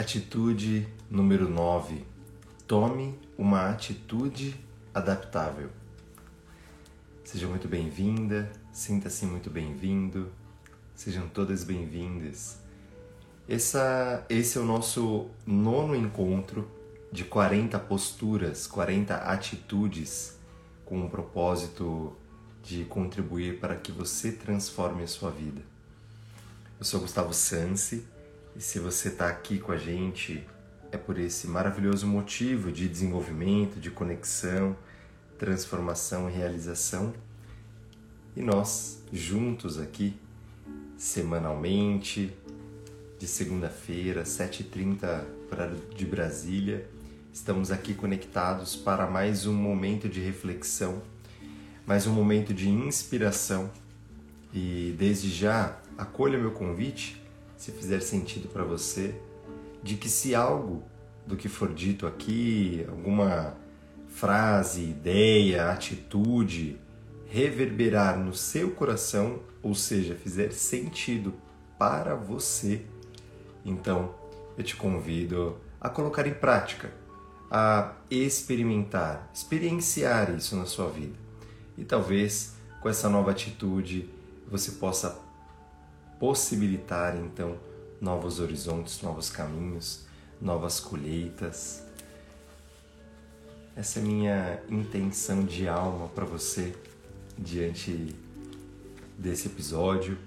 Atitude número 9. Tome uma atitude adaptável. Seja muito bem-vinda, sinta-se muito bem-vindo, sejam todas bem-vindas. Esse é o nosso nono encontro de 40 posturas, 40 atitudes com o propósito de contribuir para que você transforme a sua vida. Eu sou Gustavo Sansi e se você está aqui com a gente, é por esse maravilhoso motivo de desenvolvimento, de conexão, transformação e realização. E nós, juntos aqui, semanalmente, de segunda-feira, 7h30 horário de Brasília, estamos aqui conectados para mais um momento de reflexão, mais um momento de inspiração. E desde já, acolha meu convite se fizer sentido para você, de que se algo do que for dito aqui, alguma frase, ideia, atitude, reverberar no seu coração, ou seja, fizer sentido para você, então eu te convido a colocar em prática, a experimentar, experienciar isso na sua vida. E talvez com essa nova atitude você possa possibilitar então novos horizontes, novos caminhos, novas colheitas. Essa é minha intenção de alma para você diante desse episódio.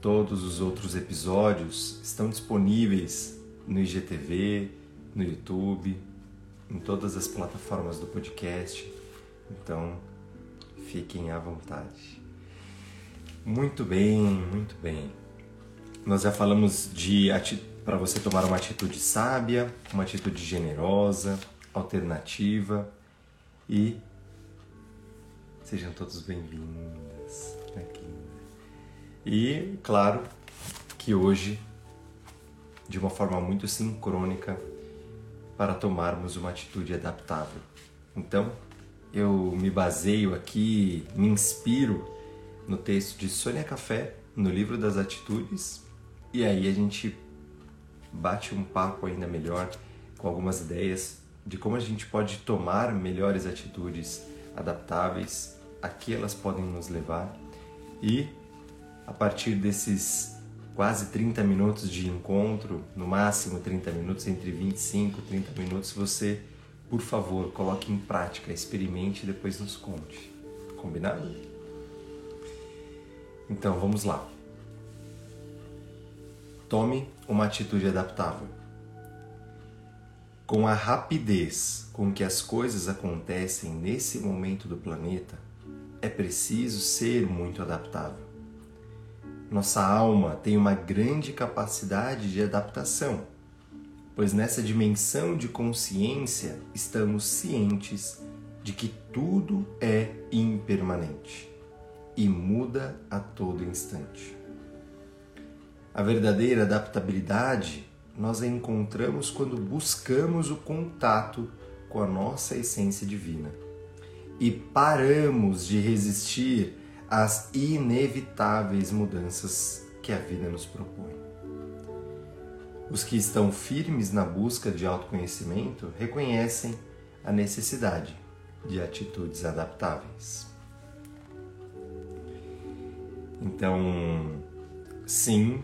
Todos os outros episódios estão disponíveis no IGTV, no YouTube, em todas as plataformas do podcast. Então, fiquem à vontade. Muito bem, muito bem. Nós já falamos de para você tomar uma atitude sábia, uma atitude generosa, alternativa e sejam todos bem-vindos aqui. E claro que hoje, de uma forma muito sincrônica, para tomarmos uma atitude adaptável. Então, eu me baseio aqui, me inspiro no texto de Sônia Café, no livro das atitudes, e aí a gente bate um papo ainda melhor com algumas ideias de como a gente pode tomar melhores atitudes adaptáveis, a que elas podem nos levar e a partir desses quase 30 minutos de encontro, no máximo 30 minutos, entre 25 e 30 minutos, você, por favor, coloque em prática, experimente e depois nos conte. Combinado? Então vamos lá. Tome uma atitude adaptável. Com a rapidez com que as coisas acontecem nesse momento do planeta, é preciso ser muito adaptável. Nossa alma tem uma grande capacidade de adaptação, pois nessa dimensão de consciência estamos cientes de que tudo é impermanente e muda a todo instante. A verdadeira adaptabilidade nós a encontramos quando buscamos o contato com a nossa essência divina e paramos de resistir às inevitáveis mudanças que a vida nos propõe. Os que estão firmes na busca de autoconhecimento reconhecem a necessidade de atitudes adaptáveis. Então, sim,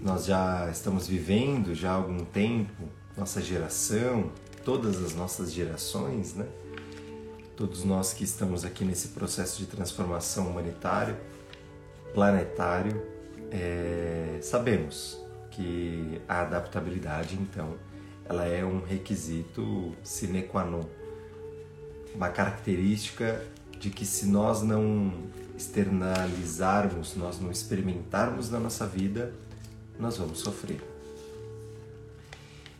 nós já estamos vivendo já há algum tempo, nossa geração, todas as nossas gerações, né? Todos nós que estamos aqui nesse processo de transformação humanitário, planetário, é, sabemos que a adaptabilidade, então, ela é um requisito sine qua non, uma característica de que se nós não externalizarmos, nós não experimentarmos na nossa vida, nós vamos sofrer.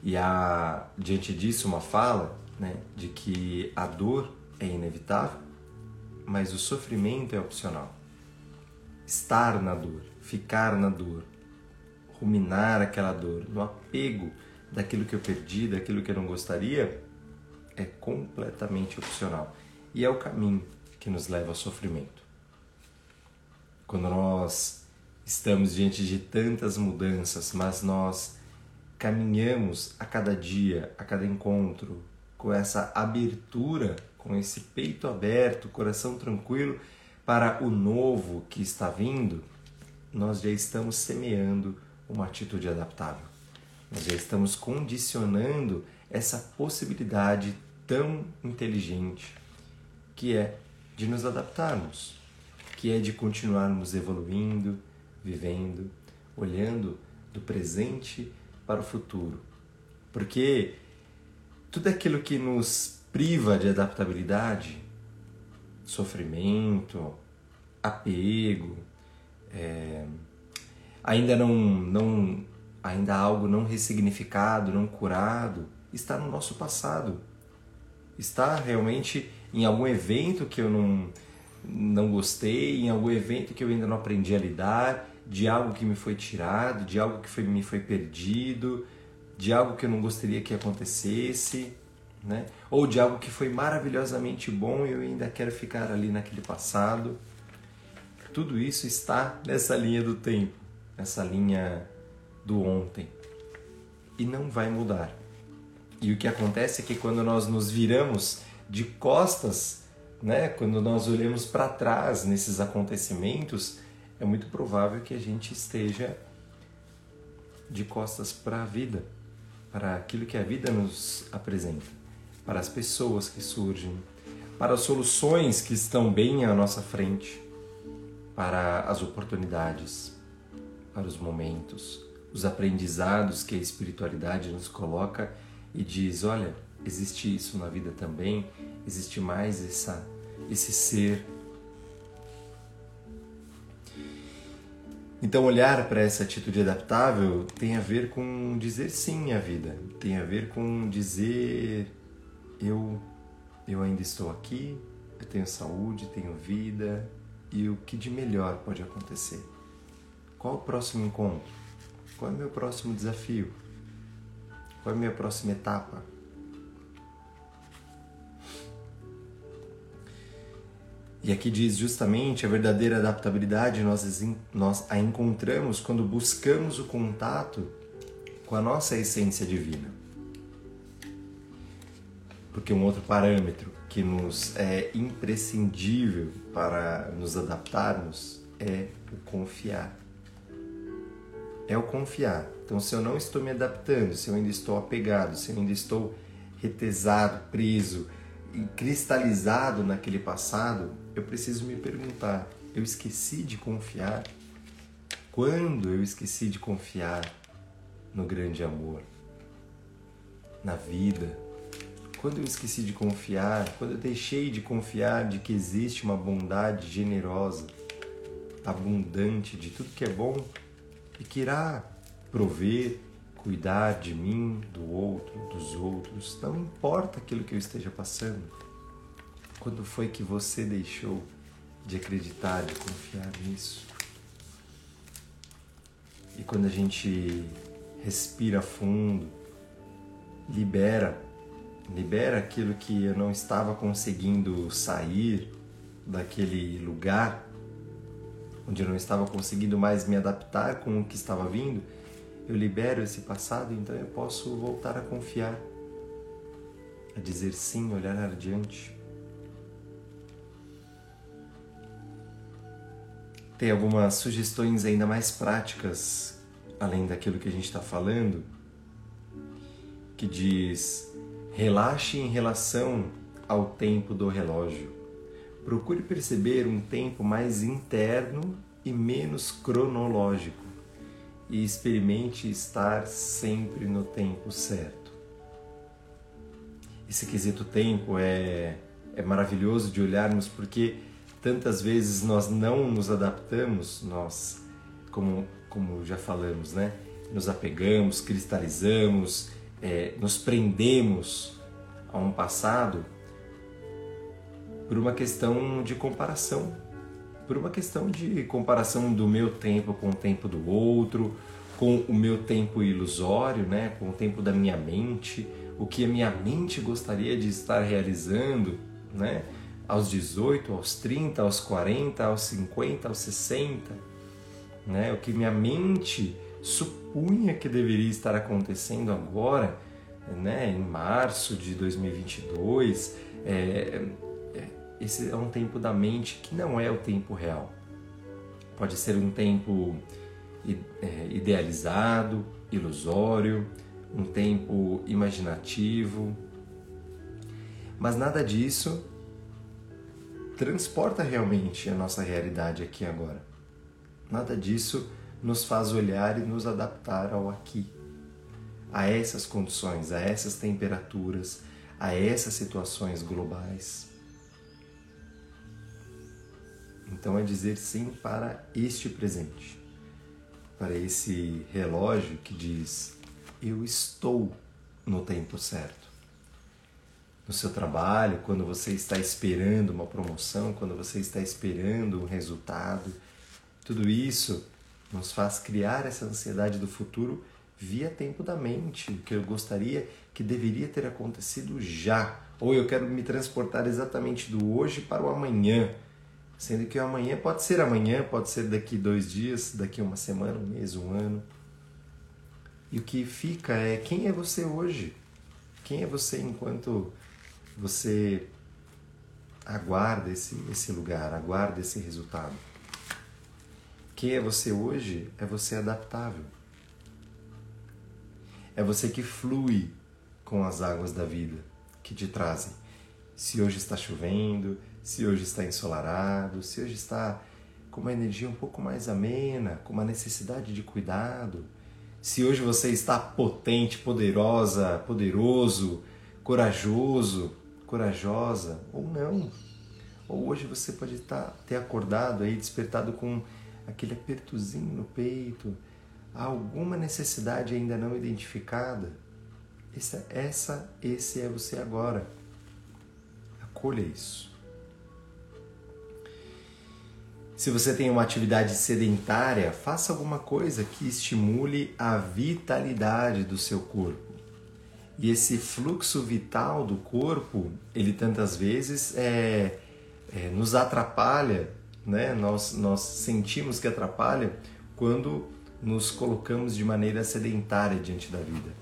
E há, diante disso, uma fala né, de que a dor é inevitável, mas o sofrimento é opcional. Estar na dor, ficar na dor, ruminar aquela dor, no apego daquilo que eu perdi, daquilo que eu não gostaria, é completamente opcional. E é o caminho que nos leva ao sofrimento. Quando nós estamos diante de tantas mudanças, mas nós caminhamos a cada dia, a cada encontro, com essa abertura, com esse peito aberto, coração tranquilo para o novo que está vindo, nós já estamos semeando uma atitude adaptável. Nós já estamos condicionando essa possibilidade tão inteligente que é de nos adaptarmos, que é de continuarmos evoluindo, vivendo, olhando do presente para o futuro. Porque tudo aquilo que nos priva de adaptabilidade, sofrimento, apego, é, ainda não, não ainda algo não ressignificado, não curado, está no nosso passado. Está realmente em algum evento que eu não, não gostei, em algum evento que eu ainda não aprendi a lidar, de algo que me foi tirado, de algo que foi, me foi perdido, de algo que eu não gostaria que acontecesse, né? ou de algo que foi maravilhosamente bom e eu ainda quero ficar ali naquele passado. Tudo isso está nessa linha do tempo, nessa linha do ontem. E não vai mudar. E o que acontece é que quando nós nos viramos de costas, né, quando nós olhamos para trás nesses acontecimentos, é muito provável que a gente esteja de costas para a vida, para aquilo que a vida nos apresenta, para as pessoas que surgem, para as soluções que estão bem à nossa frente, para as oportunidades, para os momentos, os aprendizados que a espiritualidade nos coloca e diz: olha, existe isso na vida também, existe mais essa, esse ser. Então, olhar para essa atitude adaptável tem a ver com dizer sim à vida, tem a ver com dizer: eu, eu ainda estou aqui, eu tenho saúde, tenho vida e o que de melhor pode acontecer. Qual o próximo encontro? Qual é o meu próximo desafio? Qual é a minha próxima etapa? E aqui diz justamente a verdadeira adaptabilidade nós, nós a encontramos quando buscamos o contato com a nossa essência divina. Porque um outro parâmetro que nos é imprescindível para nos adaptarmos é o confiar. É o confiar. Então, se eu não estou me adaptando, se eu ainda estou apegado, se eu ainda estou retesado, preso, cristalizado naquele passado, eu preciso me perguntar: eu esqueci de confiar? Quando eu esqueci de confiar no grande amor, na vida? Quando eu esqueci de confiar? Quando eu deixei de confiar de que existe uma bondade generosa, abundante de tudo que é bom e que irá prover, cuidar de mim, do outro, dos outros, não importa aquilo que eu esteja passando. Quando foi que você deixou de acreditar, de confiar nisso? E quando a gente respira fundo, libera, libera aquilo que eu não estava conseguindo sair daquele lugar, onde eu não estava conseguindo mais me adaptar com o que estava vindo, eu libero esse passado, então eu posso voltar a confiar, a dizer sim, olhar adiante. Tem algumas sugestões ainda mais práticas, além daquilo que a gente está falando, que diz: relaxe em relação ao tempo do relógio. Procure perceber um tempo mais interno e menos cronológico e experimente estar sempre no tempo certo. Esse quesito tempo é, é maravilhoso de olharmos porque tantas vezes nós não nos adaptamos, nós, como, como já falamos, né? nos apegamos, cristalizamos, é, nos prendemos a um passado por uma questão de comparação por uma questão de comparação do meu tempo com o tempo do outro, com o meu tempo ilusório, né? com o tempo da minha mente, o que a minha mente gostaria de estar realizando né? aos 18, aos 30, aos 40, aos 50, aos 60, né? o que minha mente supunha que deveria estar acontecendo agora, né, em março de 2022, é, esse é um tempo da mente que não é o tempo real. Pode ser um tempo é, idealizado, ilusório, um tempo imaginativo, mas nada disso transporta realmente a nossa realidade aqui agora. Nada disso nos faz olhar e nos adaptar ao aqui, a essas condições, a essas temperaturas, a essas situações globais. Então é dizer sim para este presente, para esse relógio que diz: eu estou no tempo certo. No seu trabalho, quando você está esperando uma promoção, quando você está esperando um resultado, tudo isso nos faz criar essa ansiedade do futuro via tempo da mente, que eu gostaria que deveria ter acontecido já, ou eu quero me transportar exatamente do hoje para o amanhã, sendo que o amanhã pode ser amanhã, pode ser daqui dois dias, daqui uma semana, um mês, um ano. E o que fica é quem é você hoje? Quem é você enquanto você aguarda esse, esse lugar, aguarda esse resultado? Quem é você hoje é você adaptável. É você que flui com as águas da vida que te trazem. Se hoje está chovendo, se hoje está ensolarado, se hoje está com uma energia um pouco mais amena, com uma necessidade de cuidado, se hoje você está potente, poderosa, poderoso, corajoso, corajosa ou não. Ou hoje você pode estar ter acordado aí, despertado com aquele apertozinho no peito, alguma necessidade ainda não identificada, essa, essa, esse é você agora. Acolha isso. Se você tem uma atividade sedentária, faça alguma coisa que estimule a vitalidade do seu corpo. E esse fluxo vital do corpo, ele tantas vezes é, é, nos atrapalha né? Nós, nós sentimos que atrapalha quando nos colocamos de maneira sedentária diante da vida,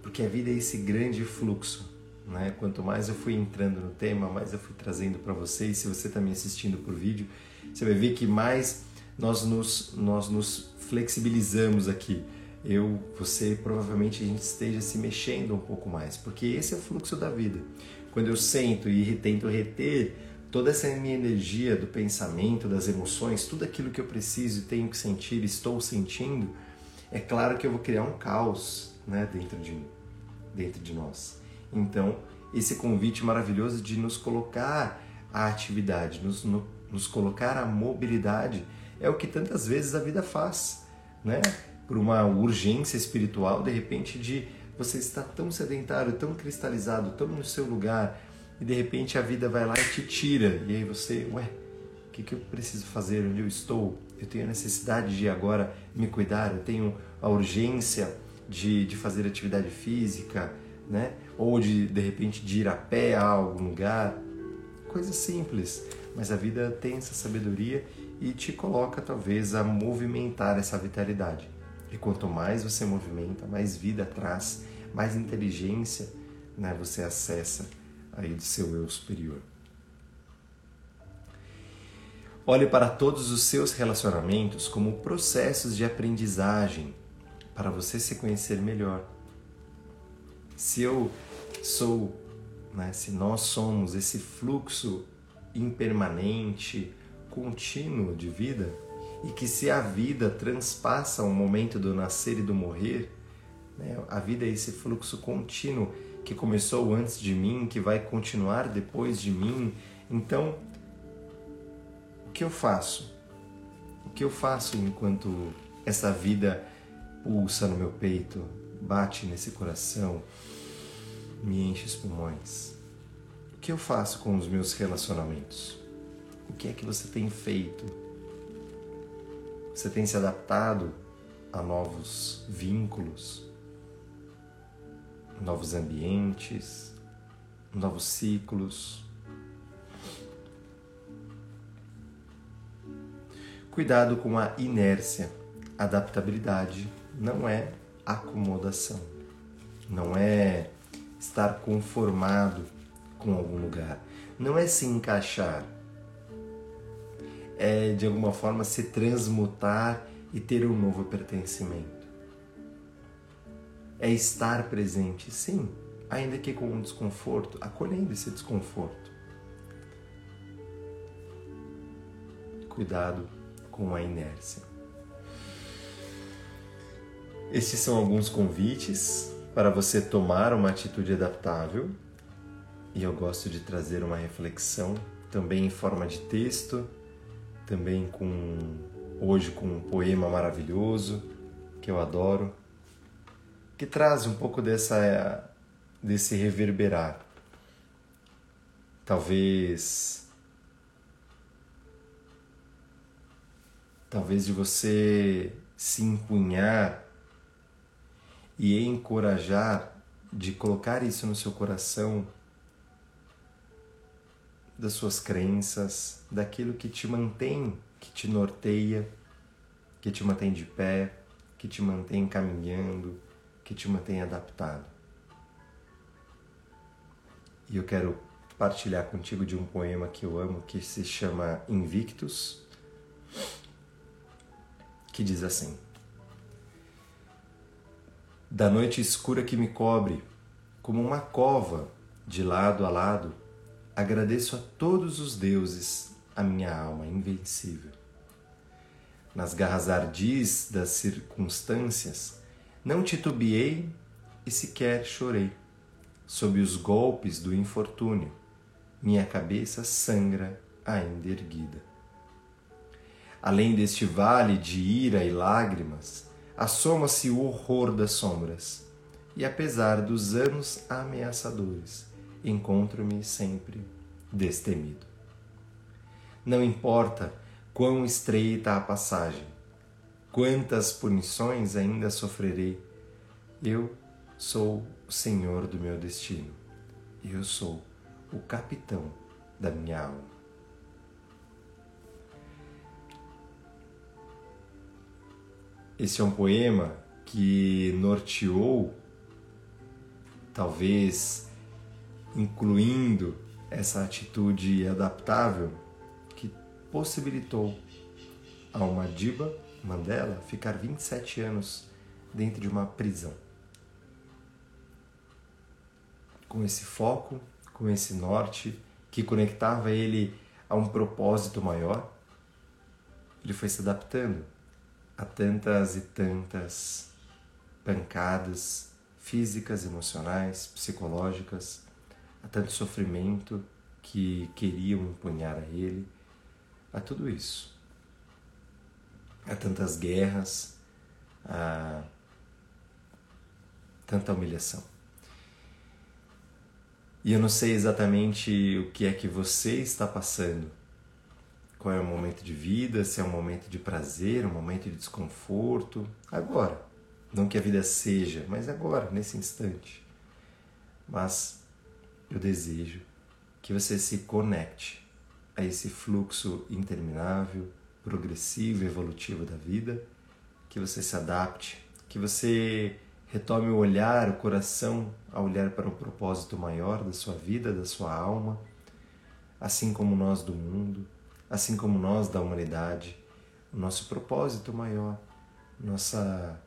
porque a vida é esse grande fluxo. Né? Quanto mais eu fui entrando no tema, mais eu fui trazendo para vocês. Se você está me assistindo por vídeo, você vai ver que mais nós nos, nós nos flexibilizamos aqui. Eu, você, provavelmente a gente esteja se mexendo um pouco mais, porque esse é o fluxo da vida. Quando eu sento e tento reter toda essa minha energia do pensamento, das emoções, tudo aquilo que eu preciso e tenho que sentir, estou sentindo, é claro que eu vou criar um caos né, dentro, de, dentro de nós. Então, esse convite maravilhoso de nos colocar a atividade, nos, no, nos colocar a mobilidade, é o que tantas vezes a vida faz, né? Por uma urgência espiritual, de repente, de você estar tão sedentário, tão cristalizado, tão no seu lugar, e de repente a vida vai lá e te tira. E aí você, ué, o que, que eu preciso fazer? Onde eu estou? Eu tenho a necessidade de agora me cuidar, eu tenho a urgência de, de fazer atividade física, né? Ou de de repente de ir a pé a algum lugar. Coisa simples, mas a vida tem essa sabedoria e te coloca talvez a movimentar essa vitalidade. E quanto mais você movimenta, mais vida traz, mais inteligência né, você acessa aí do seu eu superior. Olhe para todos os seus relacionamentos como processos de aprendizagem para você se conhecer melhor. Se eu sou, né, se nós somos esse fluxo impermanente, contínuo de vida, e que se a vida transpassa o momento do nascer e do morrer, né, a vida é esse fluxo contínuo que começou antes de mim, que vai continuar depois de mim. Então, o que eu faço? O que eu faço enquanto essa vida pulsa no meu peito, bate nesse coração, me enche os pulmões? Que eu faço com os meus relacionamentos? O que é que você tem feito? Você tem se adaptado a novos vínculos? novos ambientes, novos ciclos. Cuidado com a inércia, adaptabilidade não é acomodação, não é estar conformado com algum lugar, não é se encaixar, é de alguma forma se transmutar e ter um novo pertencimento. É estar presente, sim, ainda que com um desconforto, acolhendo esse desconforto. Cuidado com a inércia. Estes são alguns convites para você tomar uma atitude adaptável e eu gosto de trazer uma reflexão também em forma de texto também com hoje com um poema maravilhoso que eu adoro, que traz um pouco dessa desse reverberar. Talvez talvez de você se empunhar e encorajar de colocar isso no seu coração das suas crenças, daquilo que te mantém, que te norteia, que te mantém de pé, que te mantém caminhando, que te mantém adaptado. E eu quero partilhar contigo de um poema que eu amo, que se chama Invictus, que diz assim: Da noite escura que me cobre, como uma cova de lado a lado, Agradeço a todos os deuses a minha alma invencível. Nas garras ardis das circunstâncias, não titubeei e sequer chorei. Sob os golpes do infortúnio, minha cabeça sangra ainda erguida. Além deste vale de ira e lágrimas, assoma-se o horror das sombras, e apesar dos anos ameaçadores, encontro-me sempre destemido. Não importa quão estreita a passagem, quantas punições ainda sofrerei, eu sou o senhor do meu destino. Eu sou o capitão da minha alma. Esse é um poema que norteou, talvez incluindo essa atitude adaptável que possibilitou a uma Diba Mandela ficar 27 anos dentro de uma prisão. Com esse foco, com esse norte que conectava ele a um propósito maior, ele foi se adaptando a tantas e tantas pancadas físicas, emocionais, psicológicas, a tanto sofrimento que queriam empunhar a ele, a tudo isso. A tantas guerras, a tanta humilhação. E eu não sei exatamente o que é que você está passando. Qual é o momento de vida, se é um momento de prazer, um momento de desconforto. Agora. Não que a vida seja, mas agora, nesse instante. Mas eu desejo que você se conecte a esse fluxo interminável, progressivo evolutivo da vida, que você se adapte, que você retome o olhar, o coração a olhar para um propósito maior da sua vida, da sua alma, assim como nós do mundo, assim como nós da humanidade, o nosso propósito maior, nossa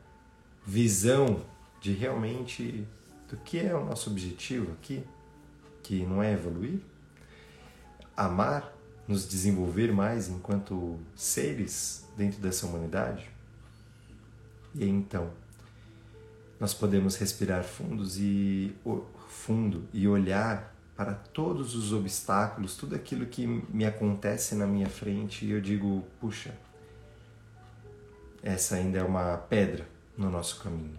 visão de realmente do que é o nosso objetivo aqui, que não é evoluir? Amar, nos desenvolver mais enquanto seres dentro dessa humanidade? E então, nós podemos respirar fundos e fundo e olhar para todos os obstáculos, tudo aquilo que me acontece na minha frente e eu digo, puxa, essa ainda é uma pedra no nosso caminho,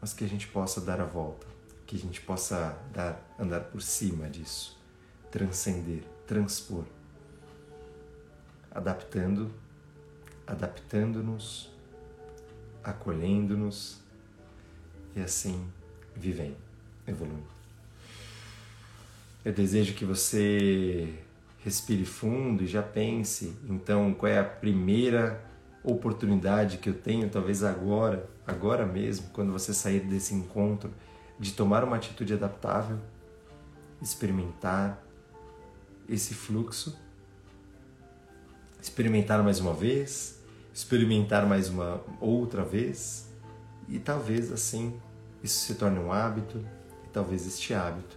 mas que a gente possa dar a volta que a gente possa dar, andar por cima disso, transcender, transpor, adaptando, adaptando-nos, acolhendo-nos e assim vivendo, evoluindo. Eu desejo que você respire fundo e já pense, então, qual é a primeira oportunidade que eu tenho, talvez agora, agora mesmo, quando você sair desse encontro, de tomar uma atitude adaptável, experimentar esse fluxo, experimentar mais uma vez, experimentar mais uma outra vez e talvez assim isso se torne um hábito e talvez este hábito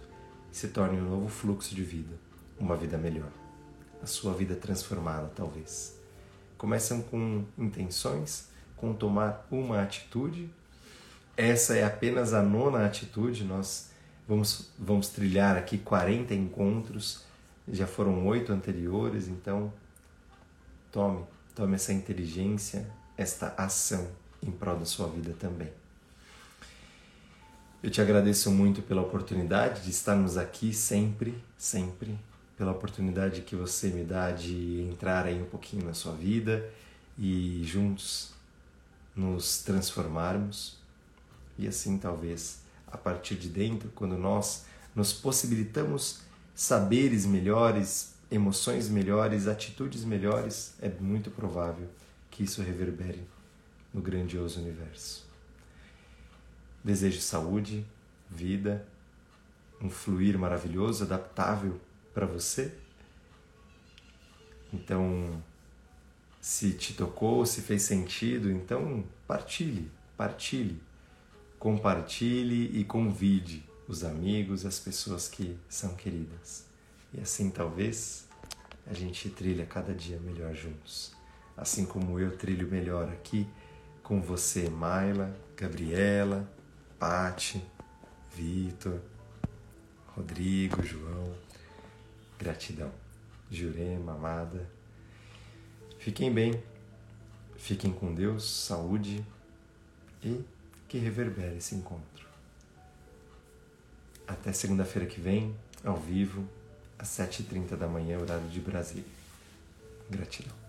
se torne um novo fluxo de vida, uma vida melhor, a sua vida transformada talvez. Começam com intenções, com tomar uma atitude. Essa é apenas a nona atitude, nós vamos, vamos trilhar aqui 40 encontros, já foram oito anteriores, então tome, tome essa inteligência, esta ação em prol da sua vida também. Eu te agradeço muito pela oportunidade de estarmos aqui sempre, sempre, pela oportunidade que você me dá de entrar aí um pouquinho na sua vida e juntos nos transformarmos. E assim, talvez, a partir de dentro, quando nós nos possibilitamos saberes melhores, emoções melhores, atitudes melhores, é muito provável que isso reverbere no grandioso universo. Desejo saúde, vida, um fluir maravilhoso, adaptável para você. Então, se te tocou, se fez sentido, então partilhe, partilhe, compartilhe e convide os amigos, as pessoas que são queridas. E assim talvez a gente trilha cada dia melhor juntos. Assim como eu trilho melhor aqui com você, Maila, Gabriela, Pati, Vitor, Rodrigo, João. Gratidão. Jurema, amada. Fiquem bem, fiquem com Deus, saúde e que reverbere esse encontro. Até segunda-feira que vem, ao vivo, às 7h30 da manhã, horário de Brasília. Gratidão.